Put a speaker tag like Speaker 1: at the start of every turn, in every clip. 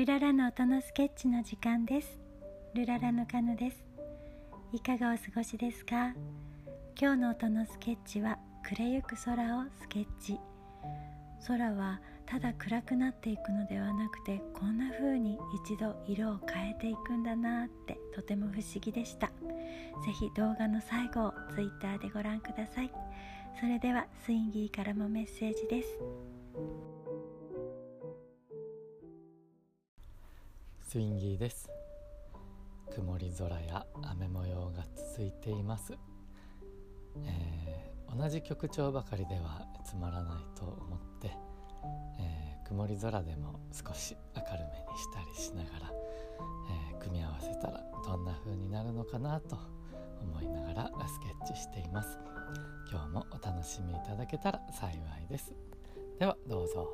Speaker 1: ルララの音のスケッチの時間です。ルララのカヌです。いかがお過ごしですか？今日の音のスケッチは暮れゆく空をスケッチ。空はただ暗くなっていくのではなくてこんな風に一度色を変えていくんだなってとても不思議でした。是非動画の最後を Twitter でご覧ください。それではスインギーからもメッセージです。
Speaker 2: スインギーです。曇り空や雨模様が続いています、えー、同じ曲調ばかりではつまらないと思って、えー、曇り空でも少し明るめにしたりしながら、えー、組み合わせたらどんな風になるのかなと思いながらスケッチしています。今日もお楽しみいただけたら幸いです。ではどうぞ。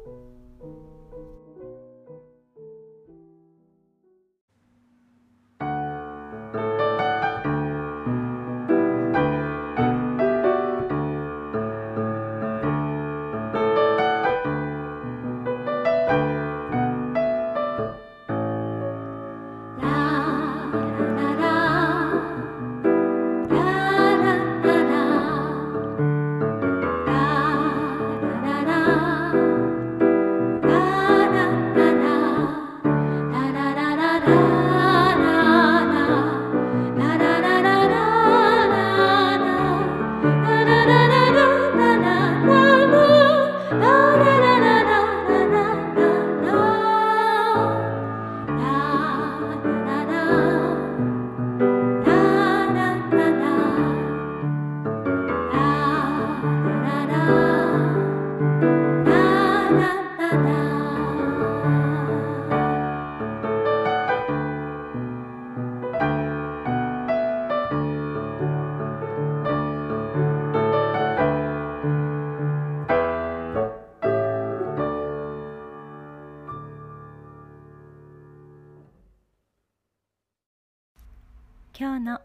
Speaker 1: 今日の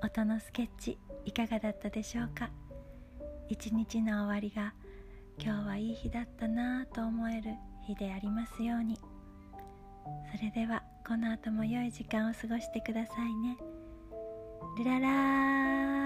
Speaker 1: 音のスケッチいかがだったでしょうか？一日の終わりが今日はいい日だったなぁと思える日でありますように。それではこの後も良い時間を過ごしてくださいね。ルララー。